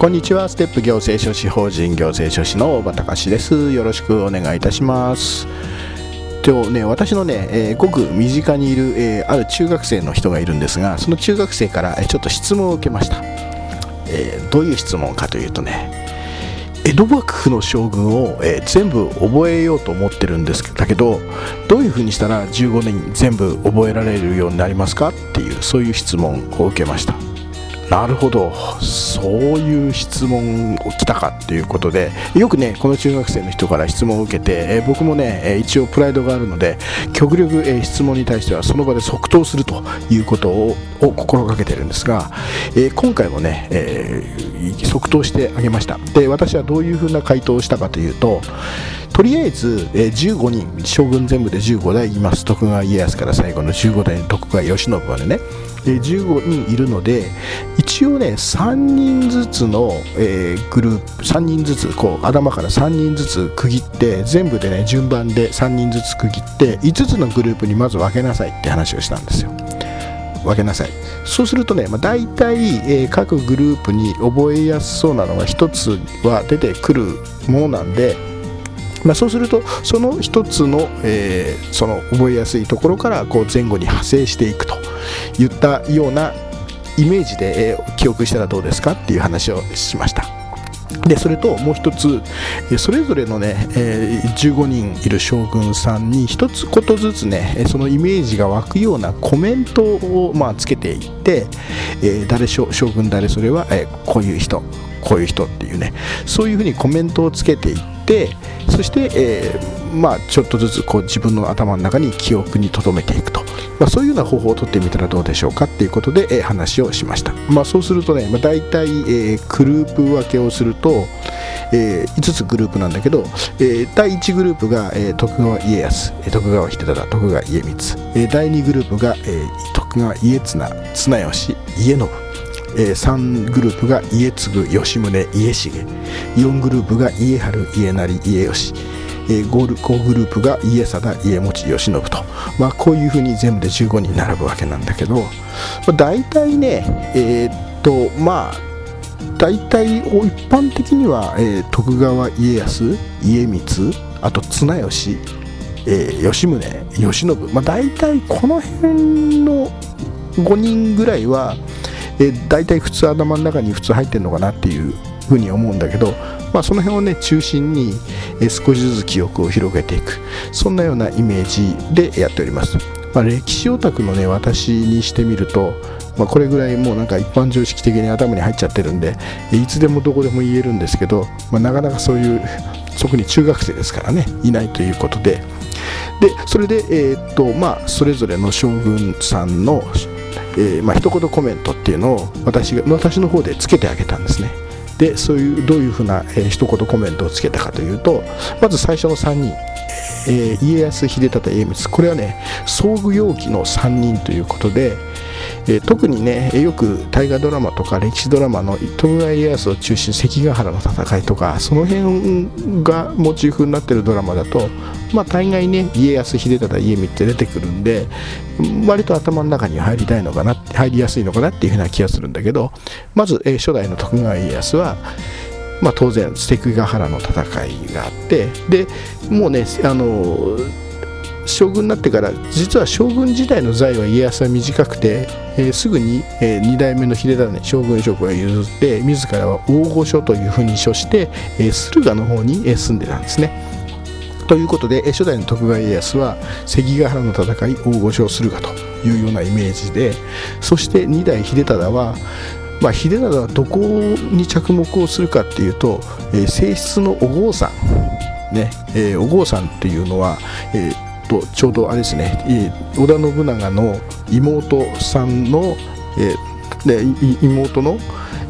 こんにちは。ステップ行政書士法人行政書士の大場隆です。よろしくお願いいたします。今日ね私のね、えー、ごく身近にいる、えー、ある中学生の人がいるんですがその中学生から、え、ちょっと質問を受けました、えどういう質問かというとね江戸幕府の将軍を、え全部覚えようと思ってるんですだけどどういうふうにしたら15年全部覚えられるようになりますか？っていうそういう質問を受けました。なるほど。そういう質問を来たかっていうことでよくねこの中学生の人から質問を受けて、えー、僕もね一応プライドがあるので極力、えー、質問に対してはその場で即答するということを心がけてるんですが、えー、今回もね、え即答してあげました。で私はどういうふうな回答をしたかというととりあえず、え15人将軍全部で15代います徳川家康から最後の15代の徳川慶喜までね。え15人いるので一応ね3人ずつの、えー、グループ3人ずつこう頭から3人ずつ区切って全部でね順番で3人ずつ区切って5つのグループにまず分けなさいって話をしたんですよ。分けなさい。そうするとね、まあ、大体、えー、各グループに覚えやすそうなのが1つは出てくるものなんでまあ、そうするとその一つの,、えー、その覚えやすいところからこう前後に派生していくといったようなイメージで、えー、記憶したらどうですかっていう話をしました。でそれともう一つそれぞれのね、え、15人いる将軍さんに一つことずつねそのイメージが湧くようなコメントを、まあ、つけていって、えー、誰将軍誰それは、え、こういう人こういう人っていうねそういうふうにコメントをつけていってそして、え、まあ、ちょっとずつこう自分の頭の中に記憶に留めていくと、まあ、そういうような方法をとってみたらどうでしょうかっていうことで、えー、話をしました、まあ、そうするとね、まあ、大体、えー、グループ分けをすると、えー、5つグループなんだけど、えー、第1グループが、えー、徳川家康、徳川秀忠徳川家光、えー、第2グループが、えー、徳川家綱綱吉家信えー、3グループが家継吉宗家重4グループが家治家成家吉。え 5, 5グループが家貞家持慶喜と、まあ、こういうふうに全部で15人並ぶわけなんだけど、まあ、大体ねえー、っとまあ大体一般的には、えー、徳川家康家光あと綱吉、えー、吉宗慶喜、まあ、大体この辺の5人ぐらいは、え大体普通頭の中に普通入ってるのかなっていうふうに思うんだけど、まあ、その辺をね中心に、少しずつ記憶を広げていく。そんなようなイメージでやっております、まあ、歴史オタクのね私にしてみるとまあ、これぐらいもうなんか一般常識的に頭に入っちゃってるんでいつでもどこでも言えるんですけど、まあ、なかなかそういう特に中学生ですからねいないということで。でそれで、えー、っとまあ、それぞれの将軍さんのえー、まあ、一言コメントっていうのを私が私の方でつけてあげたんですね。でそういうどういうふうな、えー、一言コメントをつけたかというとまず最初の3人、えー、家康秀忠家光。これはね創具容器の3人ということで、えー、特にねよく大河ドラマとか歴史ドラマの徳川家康を中心関ヶ原の戦いとかその辺がモチーフになってるドラマだとまあ大概ね家康秀忠家光って出てくるんで割と頭の中に入りたいのかな入りやすいのかなっていうふうな気がするんだけどまず、えー、初代の徳川家康はまあ、当然関ヶ原の戦いがあってでもうねあの将軍になってから実は将軍時代の在は家康は短くて、えー、すぐに、えー、2代目の秀忠に将軍職を譲って自らは大御所というふうに称して、えー、駿河の方に、住んでたんですね。ということで初代の徳川家康は関ヶ原の戦い大御所するかというようなイメージでそして2代秀忠はまあ、秀忠はどこに着目をするかっていうと、えー、正室のお郷さん、ねえー、お郷さんっていうのは、えー、とちょうどあれですね、織田信長の妹さんの、えー、で妹の、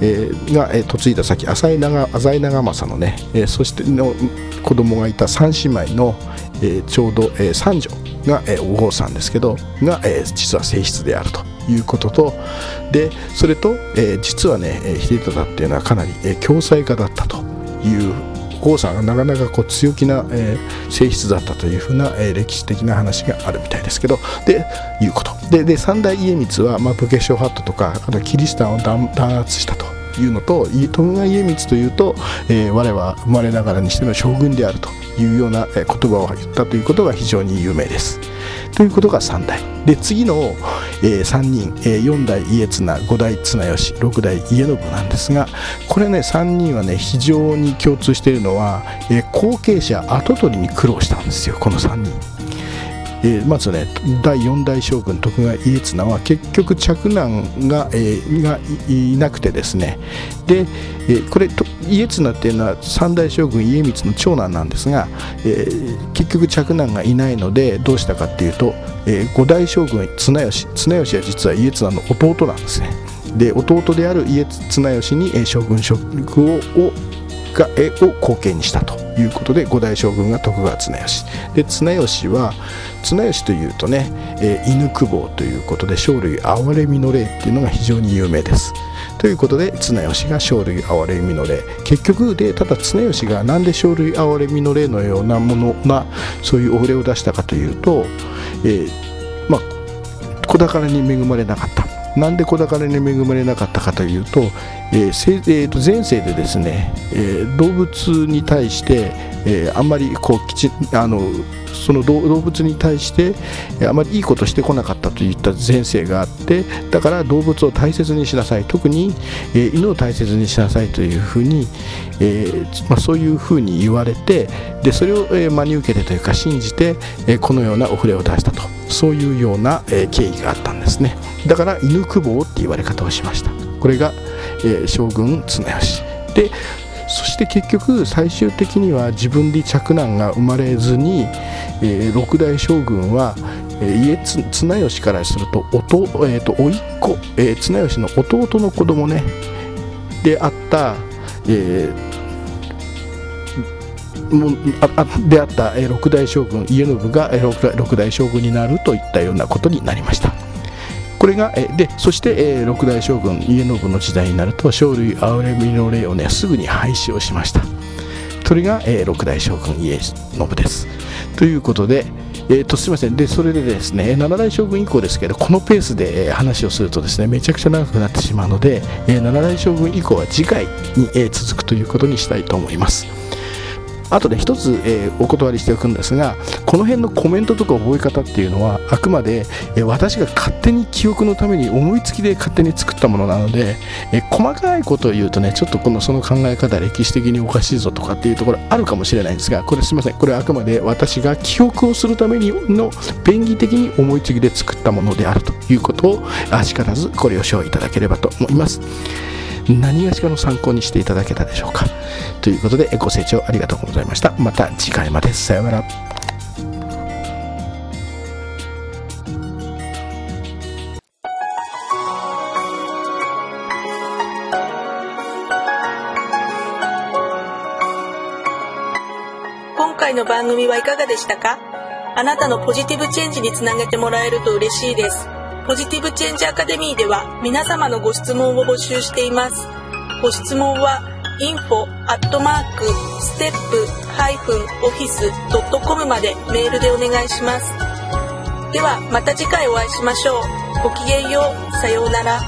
えー、が、えー、嫁いだ先浅井長浅井長政のね、えー、そしての子供がいた三姉妹の、えー、ちょうど、えー、三女が、えー、お坊さんですけどが、えー、実は正室であるということとでそれと、えー、実はね秀忠っていうのはかなり、えー、共済家だったという王さんがなかなかこう強気な、えー、性質だったというふうな、えー、歴史的な話があるみたいですけどでいうこと。でで三代家光は、まあ、武家諸法度とかあとキリシタンを弾圧したと。いうのと徳川家光というと、えー、我は生まれながらにしての将軍であるというような言葉を言ったということが非常に有名です。ということが3代で次の、えー、3人、えー、4代家綱5代綱吉6代家信なんですがこれね3人はね非常に共通しているのは、えー、後継者跡取りに苦労したんですよこの3人。えー、まずね第4代将軍徳川家綱は結局嫡男が,、えー、がいなくてですね。で、えー、これ家綱っていうのは3代将軍家光の長男なんですが、えー、結局嫡男がいないのでどうしたかっていうと、えー、5代将軍綱吉綱吉は実は家綱の弟なんですね。で弟である家綱吉に将軍職をが絵を後継にしたということで五代将軍が徳川綱吉。で綱吉は綱吉というとね、えー、犬久保ということで生類憐れみの霊っていうのが非常に有名です。ということで綱吉が生類憐れみの霊。結局でただ綱吉が何で生類憐れみの霊のようなものなそういうお礼を出したかというと、えー、まあ子宝に恵まれなかった。なんで子宝に恵まれなかったかというと、えーえー、と前世でですね、えー、動物に対して、えー、あんまりこうきちあのその動物に対してあまりいいことしてこなかったといった前世があってだから動物を大切にしなさい。特に、えー、犬を大切にしなさいというふうに、えーまあ、そういうふうに言われてでそれを、えー、真に受けてというか信じて、えー、このようなお触れを出したと。そういうような、えー、経緯があったんですね。だから犬久保って言われ方をしました。これが、えー、将軍綱吉。でそして結局最終的には自分で嫡男が生まれずに、えー、六代将軍は、えー、家綱吉からすると弟、えーと、甥っ子、えー、綱吉の弟の子供ね。であった、えー、もあであった、六代将軍家信が、えー、六代将軍になるといったようなことになりました。これが、でそして、六代将軍家信の時代になると生類憐れみの礼をねすぐに廃止をしましたそれが、六代将軍家信ですということでえー、とすみませんでそれでですね7代将軍以降ですけどこのペースで、え話をするとですねめちゃくちゃ長くなってしまうので、え7代将軍以降は次回に、え続くということにしたいと思います。あとで一つ、えー、お断りしておくんですがこの辺のコメントとか覚え方っていうのはあくまで、えー、私が勝手に記憶のために思いつきで勝手に作ったものなので、えー、細かいことを言うとねちょっとこのその考え方歴史的におかしいぞとかっていうところあるかもしれないんですがこれすみませんこれはあくまで私が記憶をするためにの便宜的に思いつきで作ったものであるということをあしからずご了承いただければと思います。何がしかの参考にしていただけたでしょうか。ということでご清聴ありがとうございました。また次回まで。さようなら。今回の番組はいかがでしたか？あなたのポジティブチェンジにつなげてもらえると嬉しいです。ポジティブチェンジアカデミーでは皆様のご質問を募集しています。ご質問は info@step-office.com までメールでお願いします。ではまた次回お会いしましょう。ごきげんよう。さようなら。